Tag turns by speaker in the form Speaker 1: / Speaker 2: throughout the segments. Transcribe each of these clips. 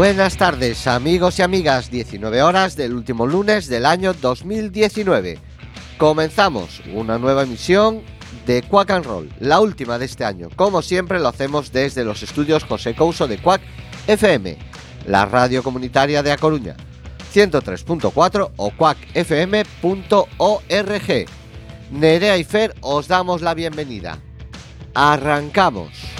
Speaker 1: Buenas tardes amigos y amigas, 19 horas del último lunes del año 2019. Comenzamos una nueva emisión de Quack and Roll, la última de este año. Como siempre lo hacemos desde los estudios José Couso de Quack FM, la radio comunitaria de A Coruña, 103.4 o quackfm.org. Nerea y Fer os damos la bienvenida. Arrancamos.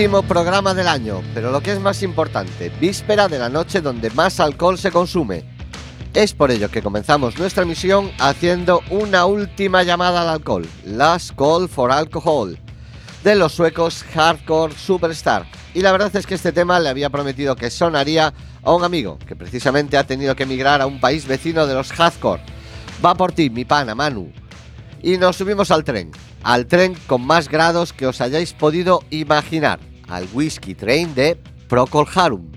Speaker 1: Último programa del año, pero lo que es más importante, víspera de la noche donde más alcohol se consume. Es por ello que comenzamos nuestra misión haciendo una última llamada al alcohol, Last Call for Alcohol, de los suecos Hardcore Superstar. Y la verdad es que este tema le había prometido que sonaría a un amigo que precisamente ha tenido que emigrar a un país vecino de los Hardcore. Va por ti, mi pana Manu. Y nos subimos al tren, al tren con más grados que os hayáis podido imaginar al Whisky Train de Procol Harum.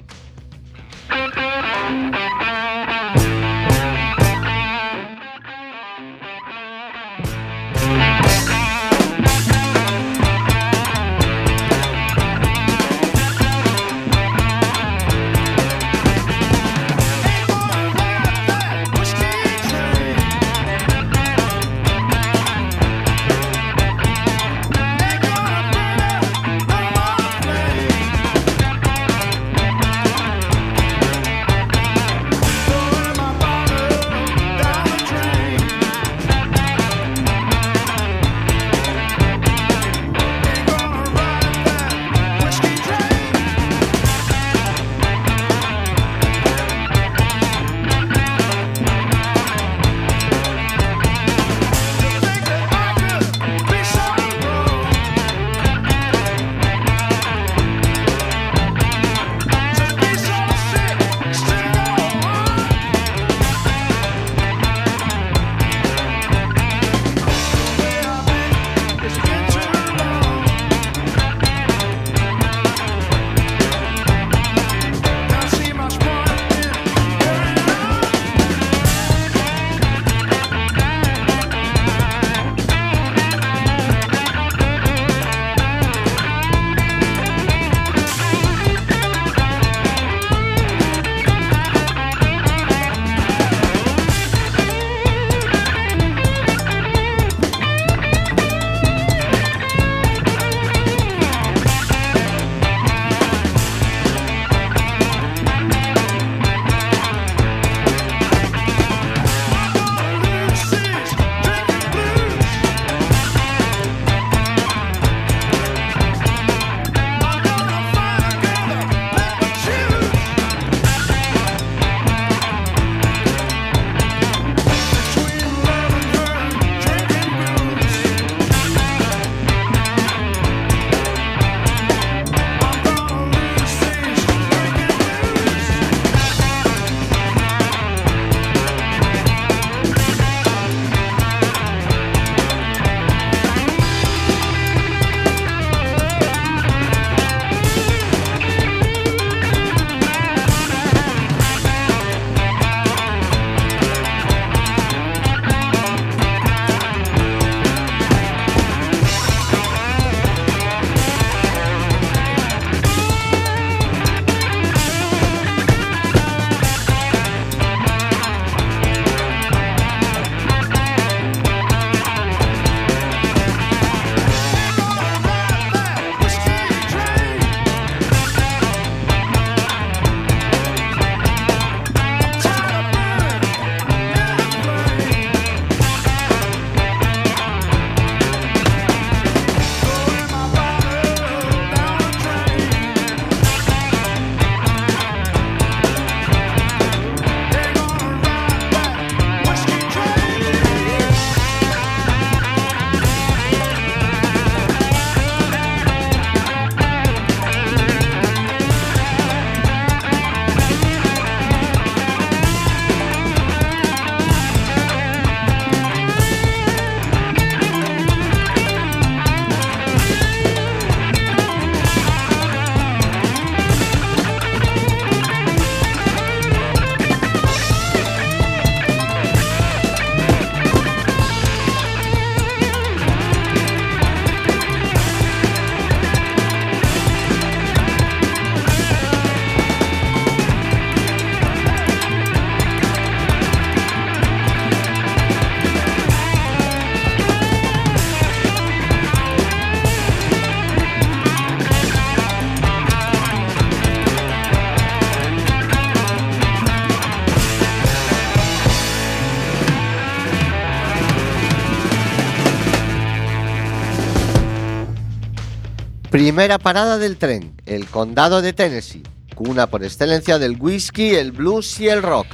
Speaker 1: Primera parada del tren, el condado de Tennessee, cuna por excelencia del whisky, el blues y el rock.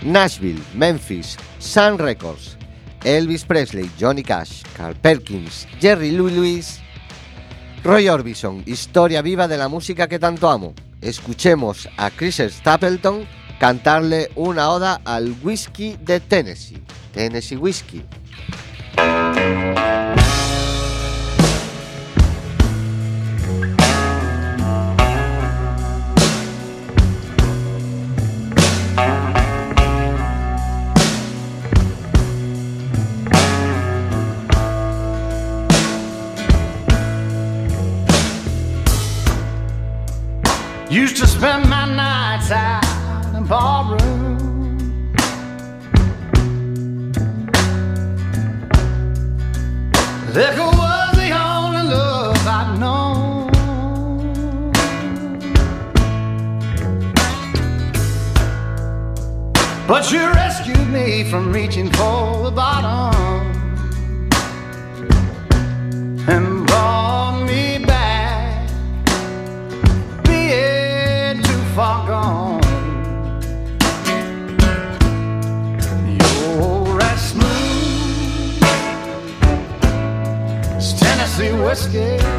Speaker 1: Nashville, Memphis, Sun Records, Elvis Presley, Johnny Cash, Carl Perkins, Jerry Louis Lewis, Roy Orbison, historia viva de la música que tanto amo. Escuchemos a Chris Stapleton cantarle una oda al whisky de Tennessee, Tennessee Whiskey.
Speaker 2: tomorrow. Liquor was the only love I'd known, But you rescued me from reaching for the bottom. And scared.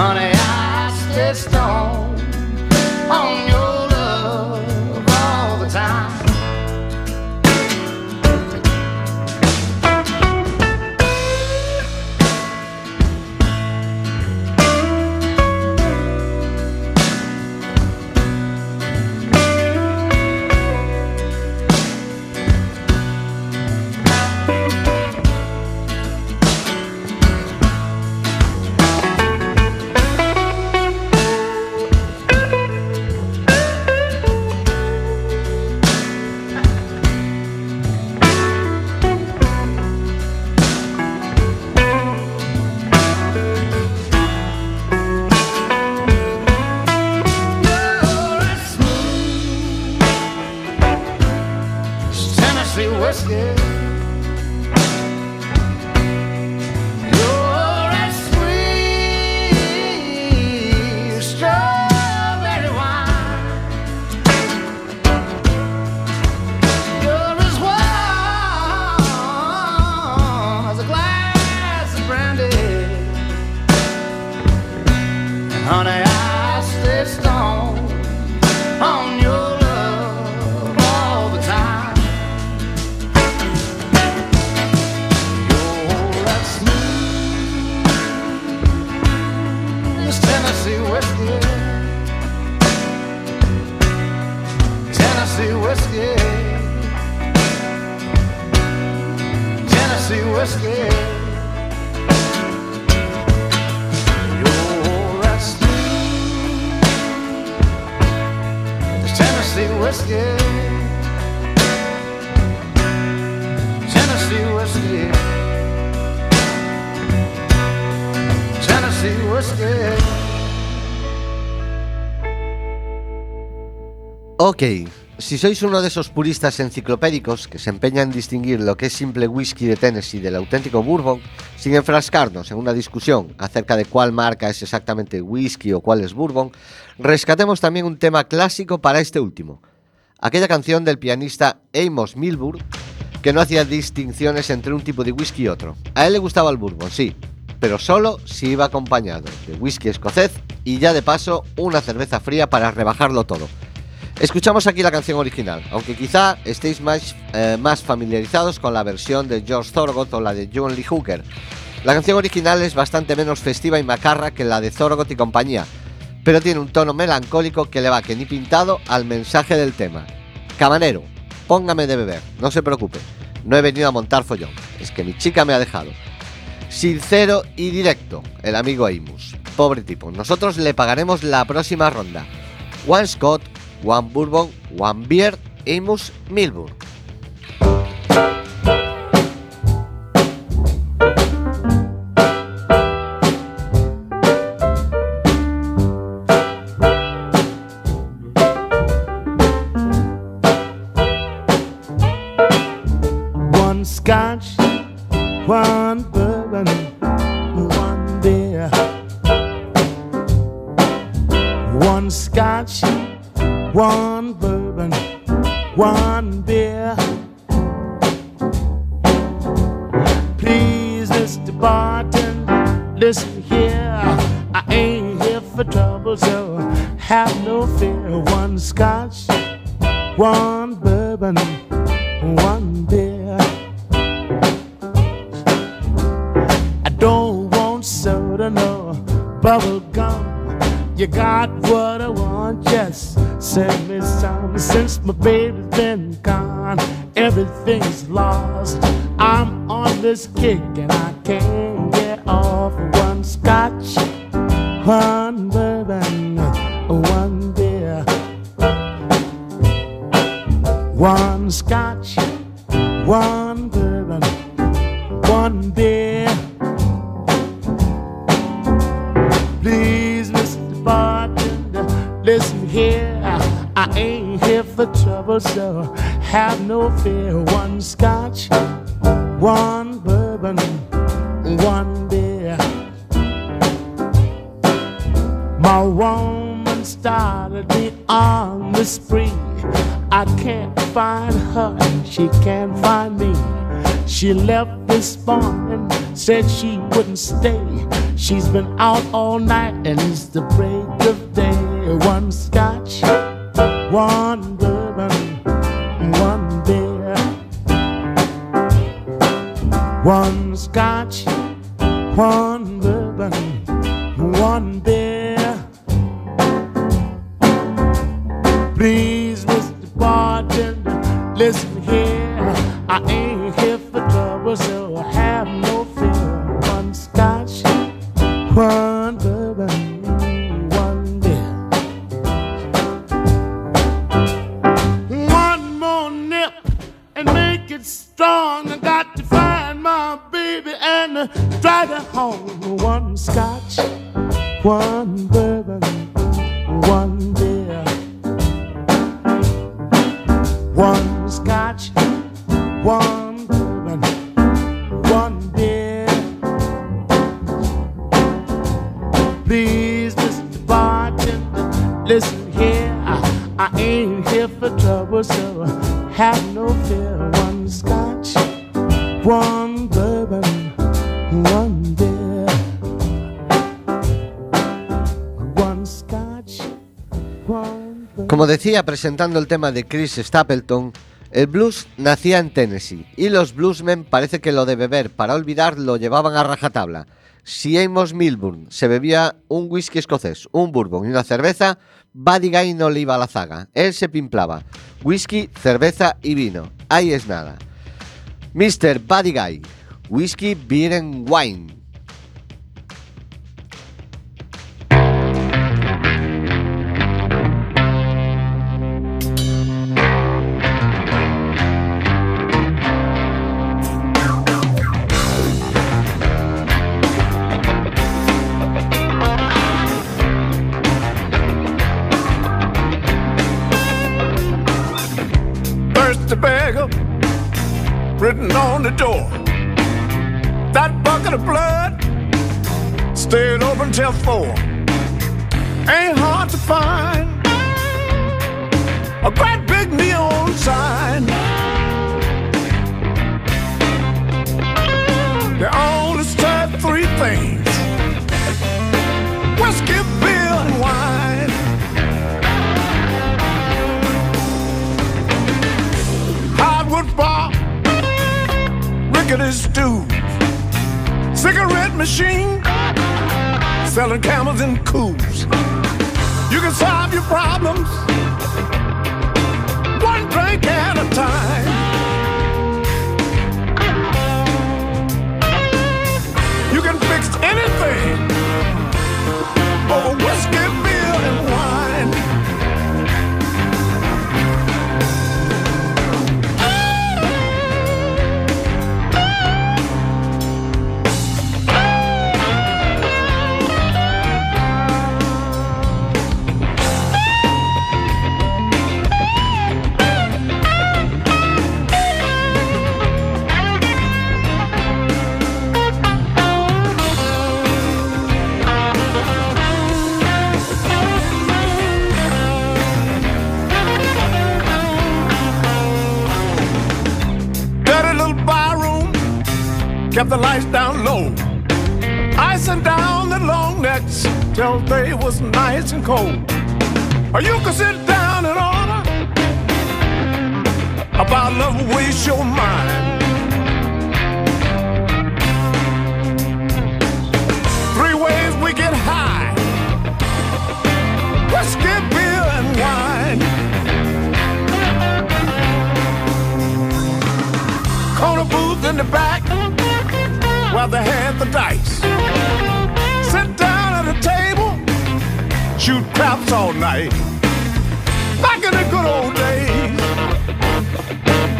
Speaker 2: honey.
Speaker 1: Ok, si sois uno de esos puristas enciclopédicos que se empeñan en distinguir lo que es simple whisky de Tennessee del auténtico Bourbon, sin enfrascarnos en una discusión acerca de cuál marca es exactamente whisky o cuál es Bourbon, rescatemos también un tema clásico para este último, aquella canción del pianista Amos Milburn que no hacía distinciones entre un tipo de whisky y otro. A él le gustaba el bourbon, sí, pero solo si iba acompañado de whisky escocés y ya de paso una cerveza fría para rebajarlo todo. Escuchamos aquí la canción original, aunque quizá estéis más, eh, más familiarizados con la versión de George Thorogood o la de John Lee Hooker. La canción original es bastante menos festiva y macarra que la de Thorogood y compañía, pero tiene un tono melancólico que le va que ni pintado al mensaje del tema. Camanero, póngame de beber, no se preocupe, no he venido a montar follón, es que mi chica me ha dejado. Sincero y directo, el amigo Amos. Pobre tipo, nosotros le pagaremos la próxima ronda. One Scott, One Bourbon, One Beer, Amos Milburn.
Speaker 3: One scotch, one bourbon, one beer. Please, Mr. Barton, listen here. I ain't here for trouble, so have no fear. One scotch, one bourbon, one beer. I don't want soda, no bubble. You got what I want, just send me some. Since my baby's been gone, everything's lost. I'm on this kick and I can't get off. One scotch, one bourbon, one beer. One scotch, one for trouble, so have no fear. One scotch, one bourbon, one beer. My woman started me on the spree. I can't find her, and she can't find me. She left this morning, said she wouldn't stay. She's been out all night, and it's the break of day. One scotch, one One scotch, one bourbon, one beer. Please, Mr. Bartender, listen here. I ain't
Speaker 1: presentando el tema de Chris Stapleton, el blues nacía en Tennessee y los bluesmen parece que lo de beber para olvidar lo llevaban a rajatabla. Si Amos Milburn se bebía un whisky escocés, un bourbon y una cerveza, Buddy Guy no le iba a la zaga. Él se pimplaba. Whisky, cerveza y vino. Ahí es nada. Mr. Buddy Guy. Whisky, beer and wine.
Speaker 4: Written on the door. That bucket of blood stayed open till four. Ain't hard to find a great big neon sign. They only serve three things rickety stew, cigarette machine, selling camels and coos. You can solve your problems one drink at a time. You can fix anything over whiskey, kept the lights down low. Icing down the long necks till they was nice and cold. Or you could sit down and order about love waste your mind. They had the dice. Sit down at a table, shoot craps all night. Back in the good old days,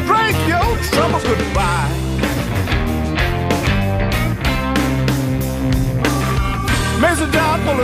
Speaker 4: drink your troubles goodbye. Makes a job full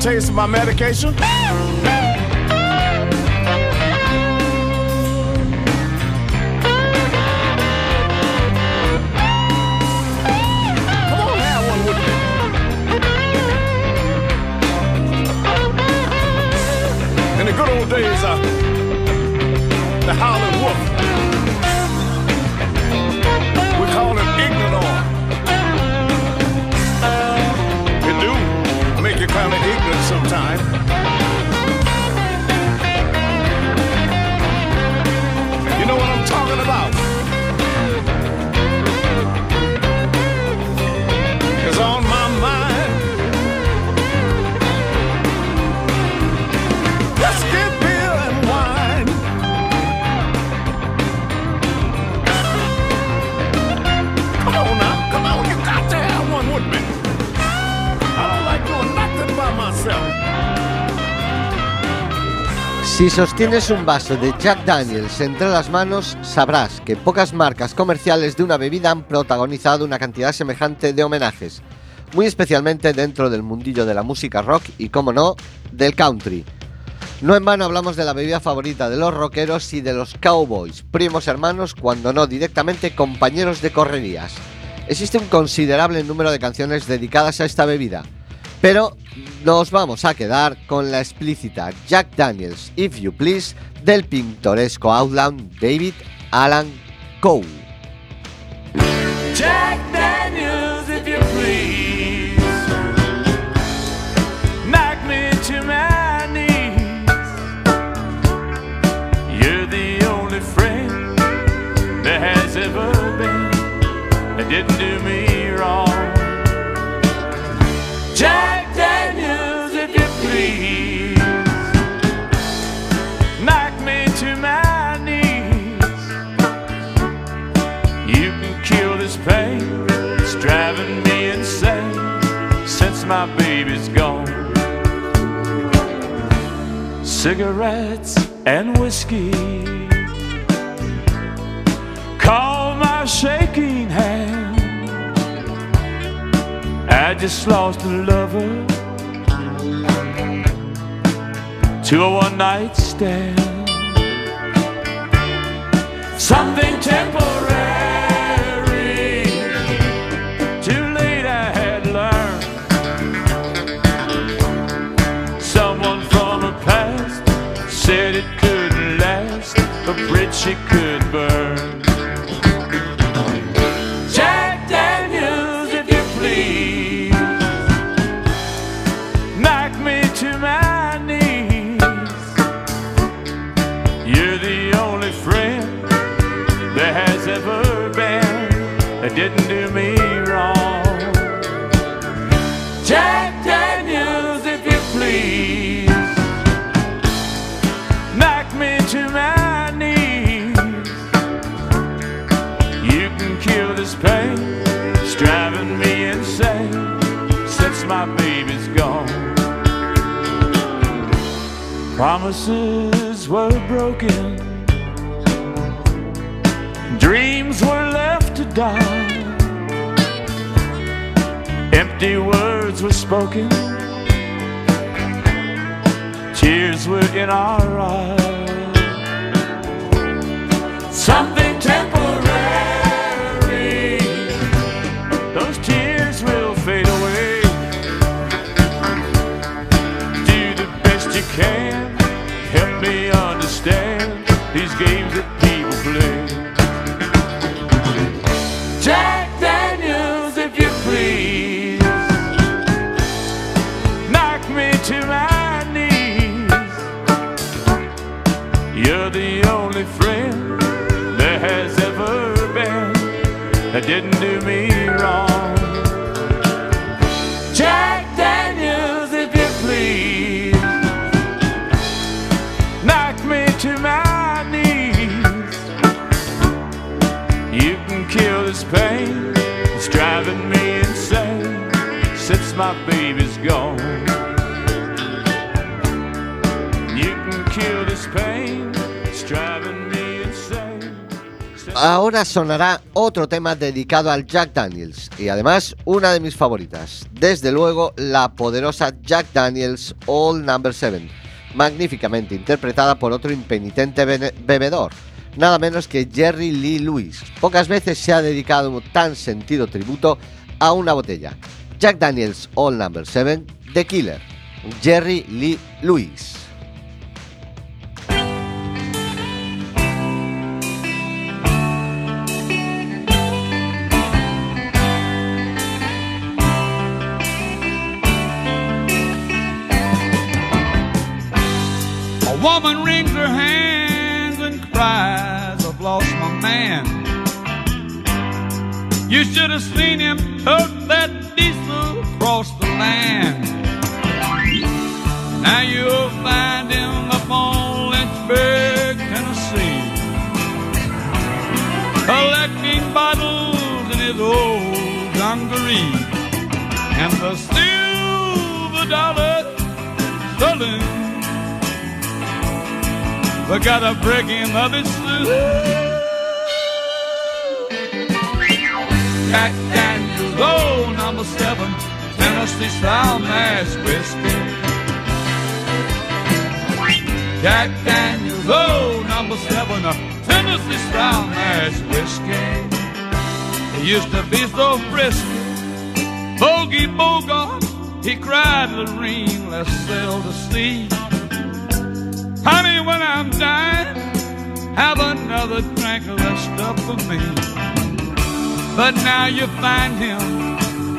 Speaker 4: taste of my medication? Come on, kind of
Speaker 1: Si sostienes un vaso de Jack Daniels entre las manos, sabrás que pocas marcas comerciales de una bebida han protagonizado una cantidad semejante de homenajes, muy especialmente dentro del mundillo de la música rock y, como no, del country. No en vano hablamos de la bebida favorita de los rockeros y de los cowboys, primos hermanos, cuando no directamente compañeros de correrías. Existe un considerable número de canciones dedicadas a esta bebida, pero nos vamos a quedar con la explícita Jack Daniels, If You Please, del pintoresco outland David Alan Coe.
Speaker 4: my baby's gone.
Speaker 5: Cigarettes and whiskey. Call my shaking hand. I just lost a lover to a one night stand. Something temporary. Were spoken, tears were in our eyes. Something temporary, those tears will fade away. Do the best you can, help me understand these games that didn't do me
Speaker 1: Ahora sonará otro tema dedicado al Jack Daniels y además una de mis favoritas. Desde luego, la poderosa Jack Daniels All Number 7, magníficamente interpretada por otro impenitente bebedor, nada menos que Jerry Lee Lewis. Pocas veces se ha dedicado un tan sentido tributo a una botella. Jack Daniels All Number 7, The Killer, Jerry Lee Lewis.
Speaker 6: Woman wrings her hands and cries, I've lost my man. You should have seen him tote that diesel across the land. Now you'll find him up on Lynchburg, Tennessee, collecting bottles in his old dungaree. And the silver dollar stolen we gotta break him of his suit. Jack Daniels, oh, number seven, Tennessee style mash whiskey. Jack Daniels, oh, number seven, uh, Tennessee style mash whiskey. He used to be so frisky, Bogey Bogart, he cried, Lorene, let's sail to sea. Honey, when I'm dying, have another drink of that stuff for me. But now you find him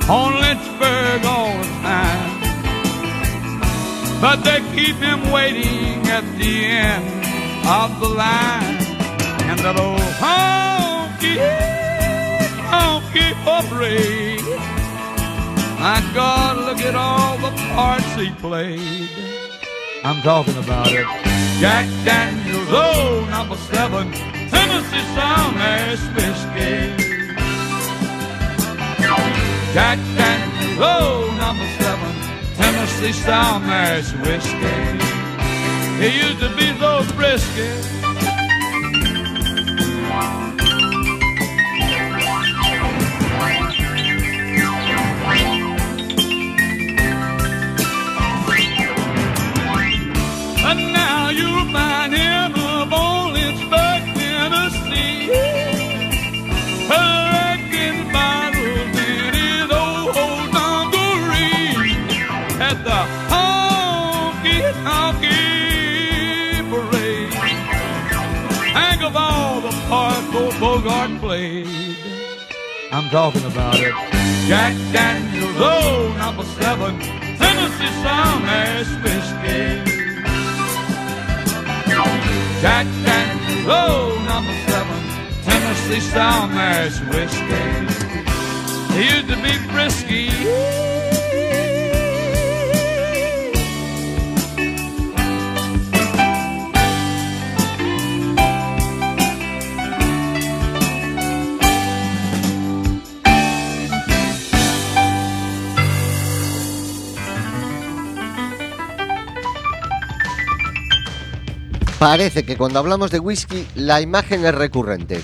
Speaker 6: on Lynchburg all the time. But they keep him waiting at the end of the line. And that old honky, honky operator. My God, look at all the parts he played. I'm talking about it. Jack Daniels, oh, number seven, Tennessee Sound Ash Whiskey. Jack Daniels, oh, number seven, Tennessee Sound Ash Whiskey.
Speaker 5: He used to be so frisky. Played. I'm talking about it. Jack Daniels, oh, number seven, Tennessee Sour Mash Whiskey. Jack Daniels, oh, number seven, Tennessee Sour Mash Whiskey. He used to be frisky.
Speaker 1: Parece que cuando hablamos de whisky la imagen es recurrente.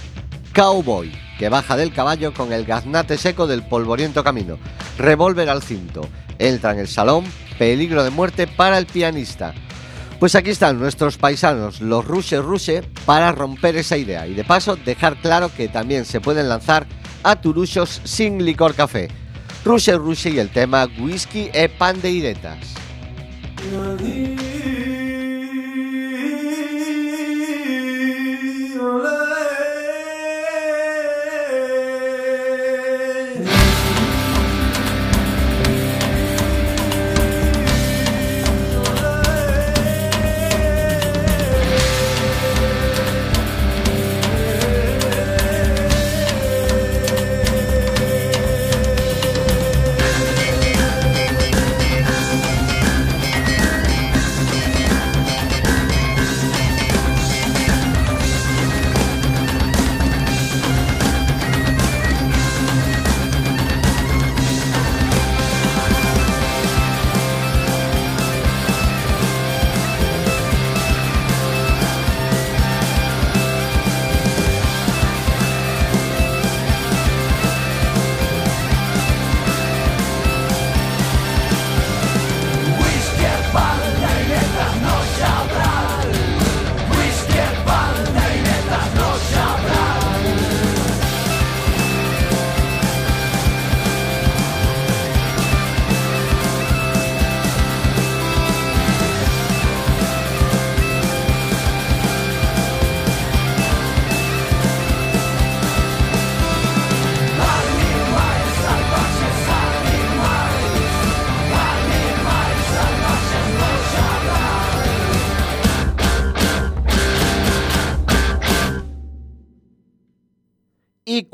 Speaker 1: Cowboy, que baja del caballo con el gaznate seco del polvoriento camino. Revólver al cinto. Entra en el salón, peligro de muerte para el pianista. Pues aquí están nuestros paisanos, los Rushe Rushe, para romper esa idea y de paso dejar claro que también se pueden lanzar a turuchos sin licor café. Rushe Rushe y el tema Whisky e Pandeiretas.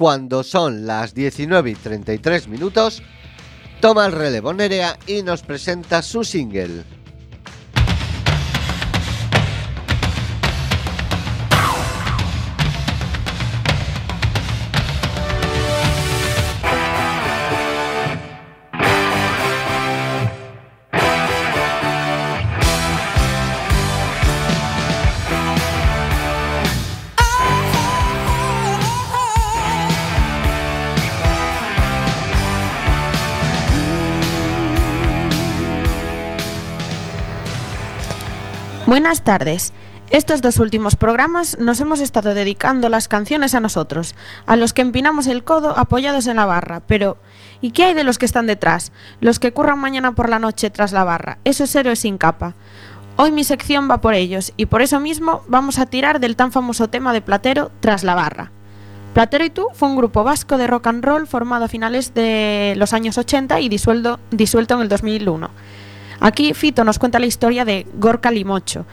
Speaker 1: Cuando son las 19 y 33 minutos, toma el relevo Nerea y nos presenta su single.
Speaker 7: Buenas tardes. Estos dos últimos programas nos hemos estado dedicando las canciones a nosotros, a los que empinamos el codo apoyados en la barra, pero ¿y qué hay de los que están detrás? Los que curran mañana por la noche tras la barra, esos héroes sin capa. Hoy mi sección va por ellos y por eso mismo vamos a tirar del tan famoso tema de Platero tras la barra. Platero y tú fue un grupo vasco de rock and roll formado a finales de los años 80 y disuelto, disuelto en el 2001. Aquí Fito nos cuenta la historia de Gorka Limocho,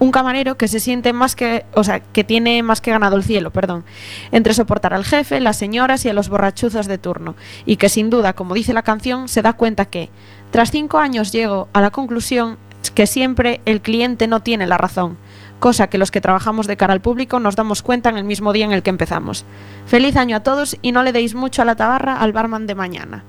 Speaker 7: un camarero que se siente más que, o sea, que tiene más que ganado el cielo, perdón, entre soportar al jefe, las señoras y a los borrachuzos de turno, y que sin duda, como dice la canción, se da cuenta que, tras cinco años llego a la conclusión que siempre el cliente no tiene la razón, cosa que los que trabajamos de cara al público nos damos cuenta en el mismo día en el que empezamos. Feliz año a todos y no le deis mucho a la tabarra al barman de mañana.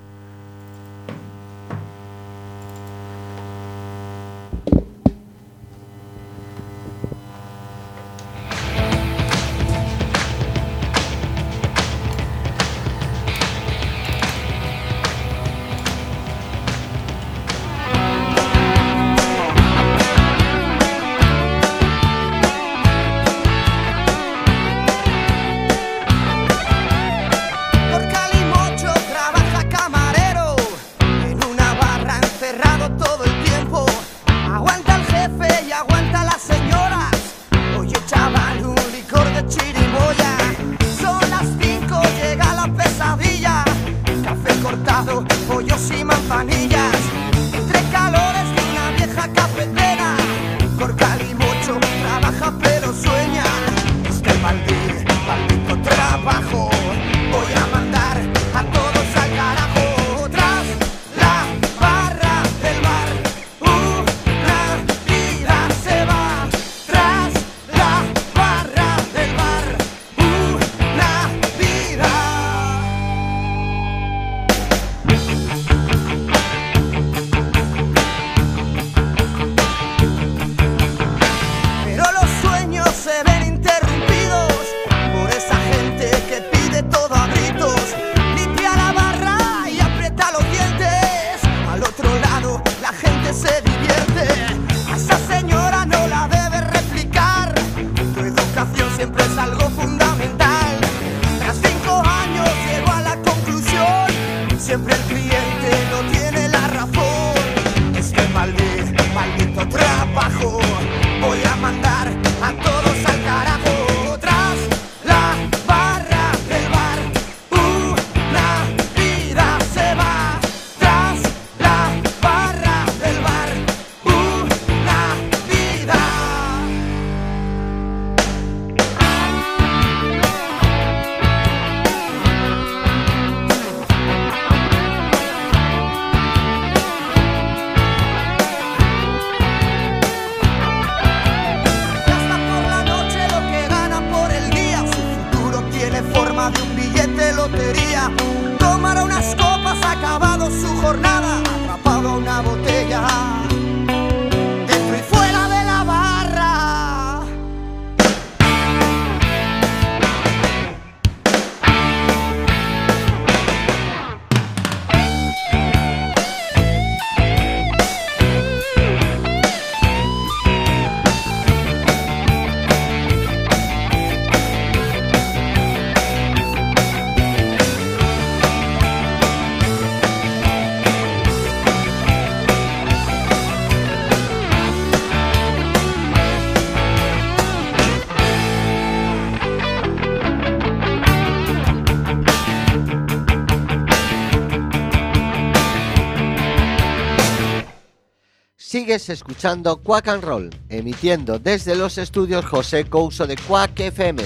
Speaker 1: Escuchando Quack and Roll, emitiendo desde los estudios José Couso de Quack FM,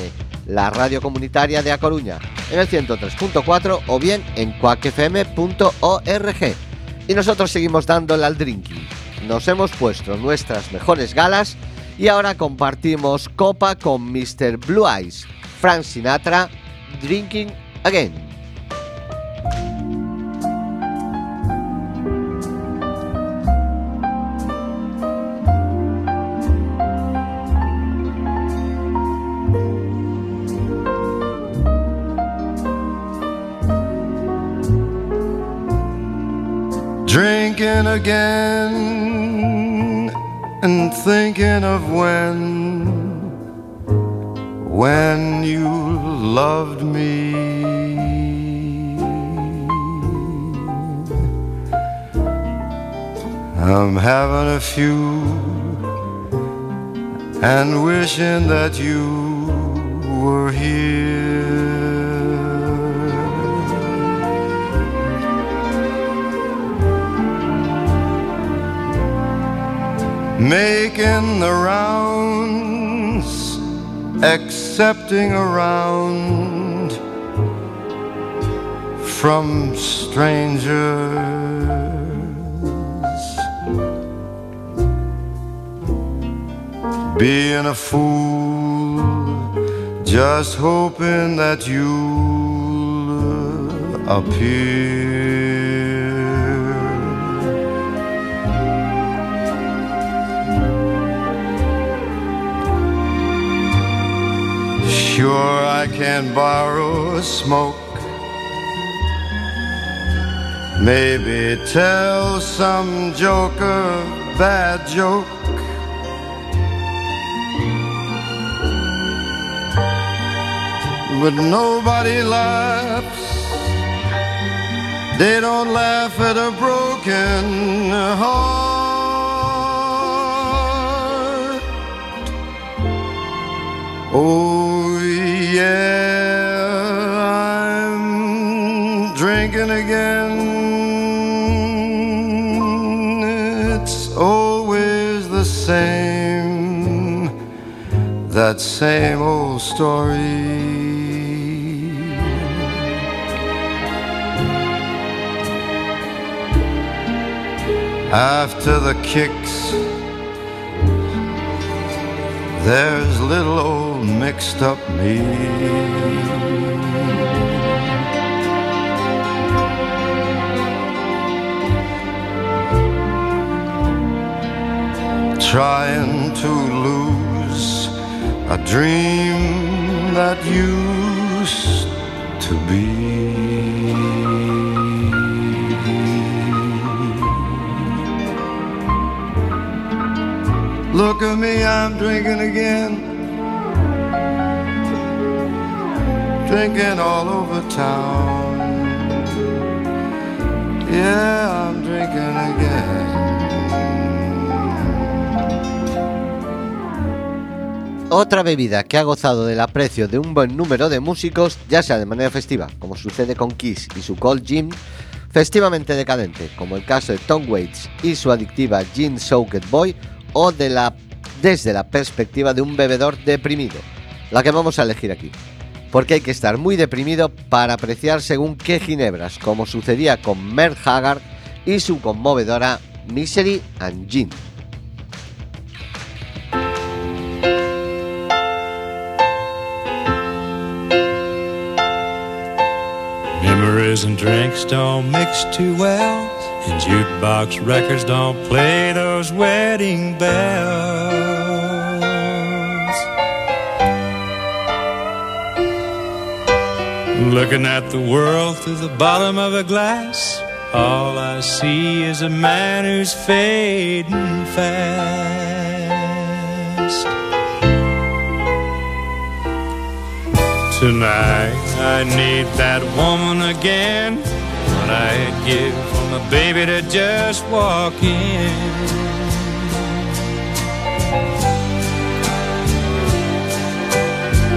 Speaker 1: la radio comunitaria de A Coruña, en el 103.4 o bien en quackfm.org. Y nosotros seguimos dándole al drinking. Nos hemos puesto nuestras mejores galas y ahora compartimos copa con Mr. Blue Eyes, Frank Sinatra, Drinking Again.
Speaker 8: Drinking again and thinking of when, when you loved me. I'm having a few and wishing that you were here. Making the rounds, accepting around from strangers. Being a fool, just hoping that you'll appear. Sure, I can borrow a smoke. Maybe tell some joker bad joke. But nobody laughs. They don't laugh at a broken heart. Oh, yeah, I'm drinking again. It's always the same, that same old story. After the kicks, there's little old mixed up me. Trying to lose a dream that used to be. Look at me, I'm drinking again. Drinking all over town. Yeah, I'm drinking again.
Speaker 1: Otra bebida que ha gozado del aprecio de un buen número de músicos, ya sea de manera festiva, como sucede con Kiss y su Cold Gin, festivamente decadente, como el caso de Tom Waits y su adictiva Gin Soaked Boy, o de la, desde la perspectiva de un bebedor deprimido, la que vamos a elegir aquí. Porque hay que estar muy deprimido para apreciar según qué ginebras, como sucedía con Merle Haggard y su conmovedora Misery and Gin.
Speaker 9: Memories and drinks don't mix too well, and jukebox records don't play those wedding bells. Looking at the world through the bottom of a glass, all I see is a man who's fading fast. Tonight I need that woman again. I'd give for my baby to just walk in.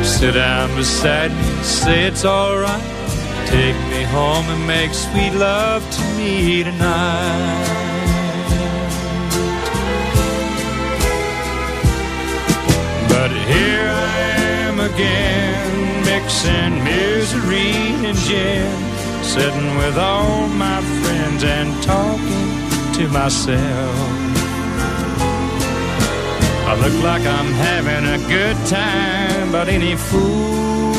Speaker 9: Sit down beside me, say it's alright. Take me home and make sweet love to me tonight. But here I am again, mixing misery and gin, sitting with all my friends and talking to myself. I look like I'm having a good time, but any fool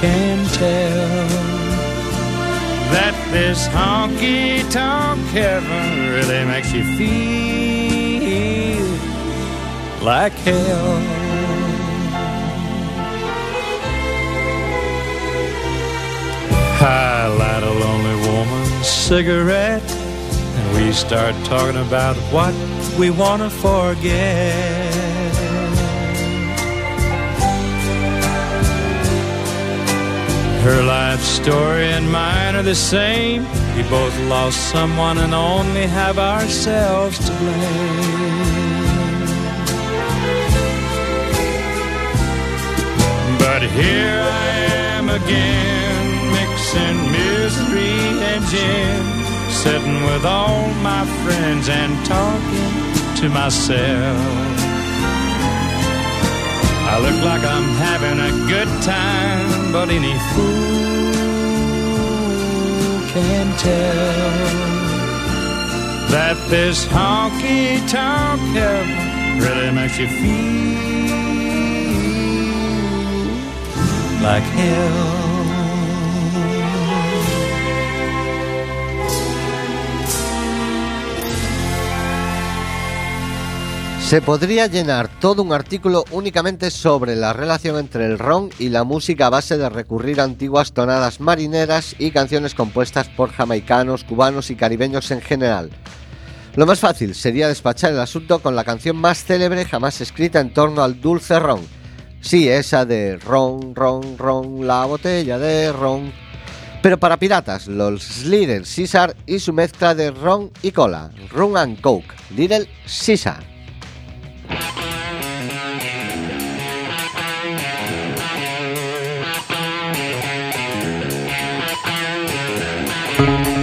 Speaker 9: can tell that this honky tonk heaven really makes you feel like hell. I light a lonely woman's cigarette, and we start talking about what we want to forget. Her life story and mine are the same. We both lost someone and only have ourselves to blame. But here I am again, mixing misery and gin, sitting with all my friends and talking to myself. I look like I'm having a good time, but any fool can tell that this honky tonk heaven really makes you feel like hell.
Speaker 1: Se podría llenar todo un artículo únicamente sobre la relación entre el ron y la música a base de recurrir a antiguas tonadas marineras y canciones compuestas por jamaicanos, cubanos y caribeños en general. Lo más fácil sería despachar el asunto con la canción más célebre jamás escrita en torno al dulce ron. Sí, esa de ron, ron, ron, la botella de ron. Pero para piratas, los Little Caesar y su mezcla de ron y cola, rum and coke, Little Caesar.
Speaker 2: I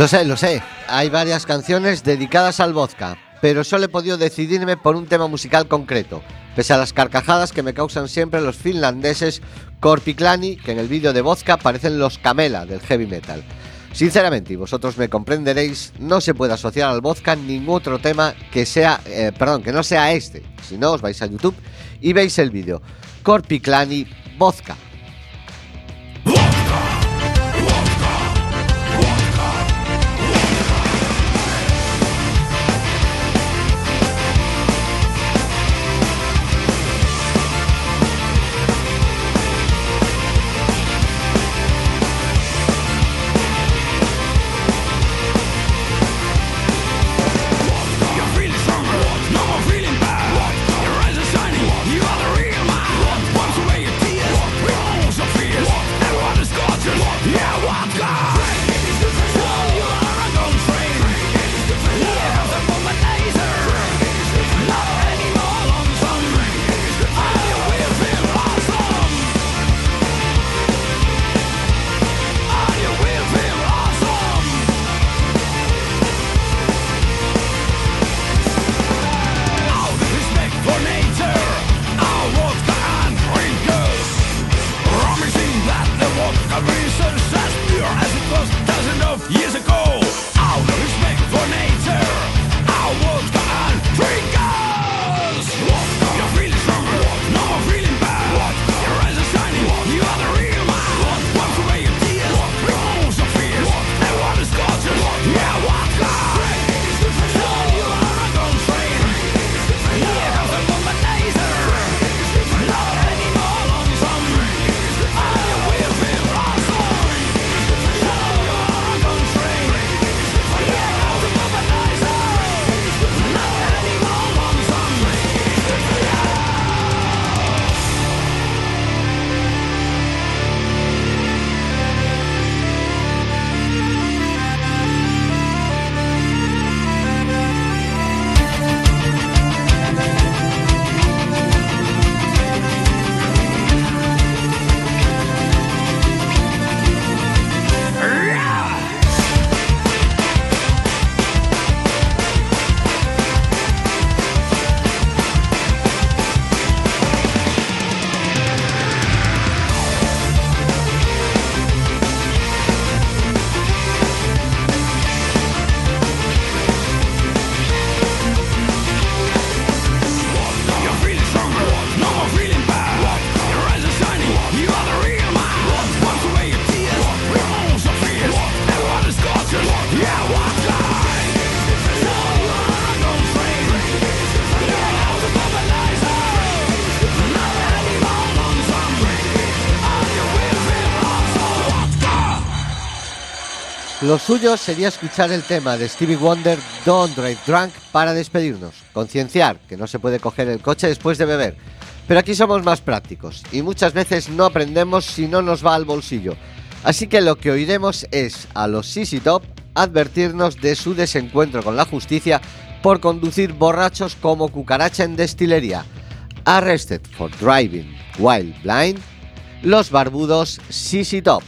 Speaker 1: Lo sé, lo sé. Hay varias canciones dedicadas al vodka, pero solo he podido decidirme por un tema musical concreto, pese a las carcajadas que me causan siempre los finlandeses Korpiklani, que en el vídeo de vodka parecen los Camela del heavy metal. Sinceramente, y vosotros me comprenderéis, no se puede asociar al vodka ningún otro tema que sea, eh, perdón, que no sea este. Si no, os vais a YouTube y veis el vídeo. Korpiklani Vodka. Lo suyo sería escuchar el tema de Stevie Wonder Don't Drive Drunk para despedirnos, concienciar que no se puede coger el coche después de beber. Pero aquí somos más prácticos y muchas veces no aprendemos si no nos va al bolsillo. Así que lo que oiremos es a los CC Top advertirnos de su desencuentro con la justicia por conducir borrachos como cucaracha en destilería. Arrested for driving while blind, los barbudos CC Top.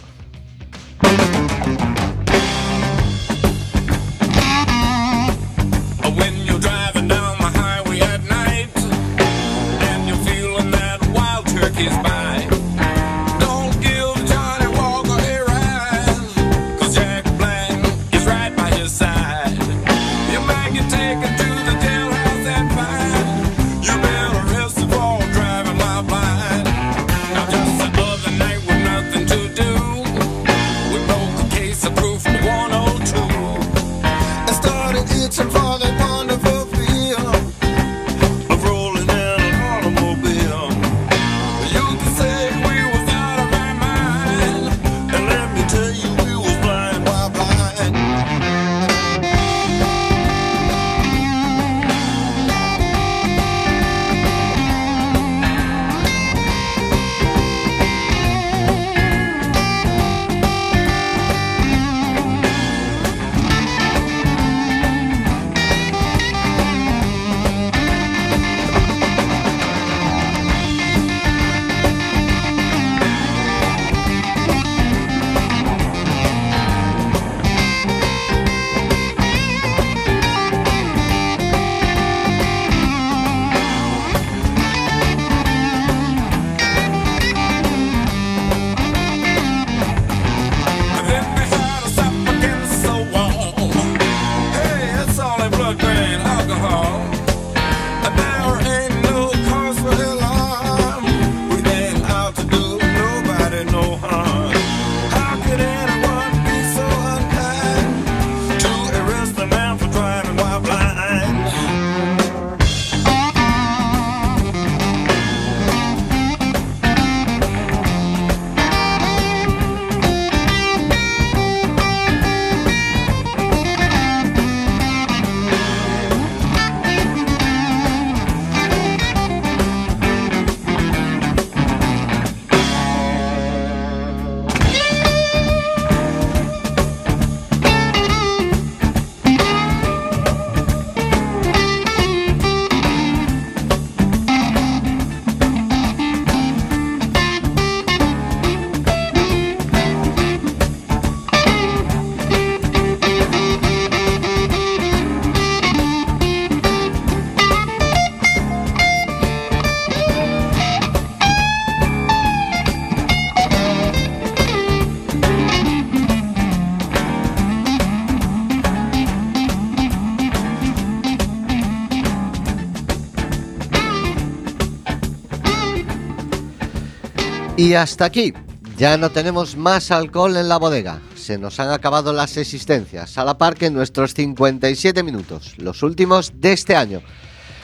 Speaker 1: Y hasta aquí. Ya no tenemos más alcohol en la bodega. Se nos han acabado las existencias, a la par que nuestros 57 minutos, los últimos de este año.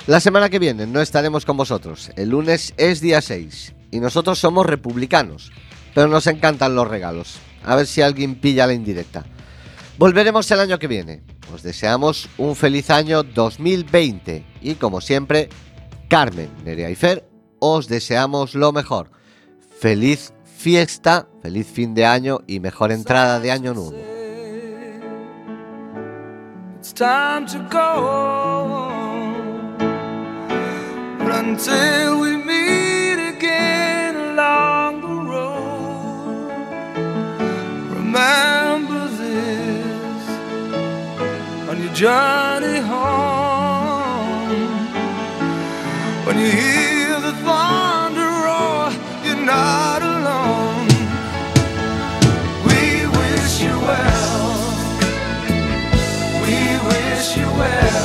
Speaker 1: La semana que viene no estaremos con vosotros. El lunes es día 6 y nosotros somos republicanos, pero nos encantan los regalos. A ver si alguien pilla la indirecta. Volveremos el año que viene. Os deseamos un feliz año 2020 y como siempre, Carmen, Nerea y Fer, os deseamos lo mejor. Feliz fiesta, feliz fin de año y mejor entrada de año nuevo.
Speaker 2: It's time to go. But until we meet again along the road, remember this on your journey home. Where.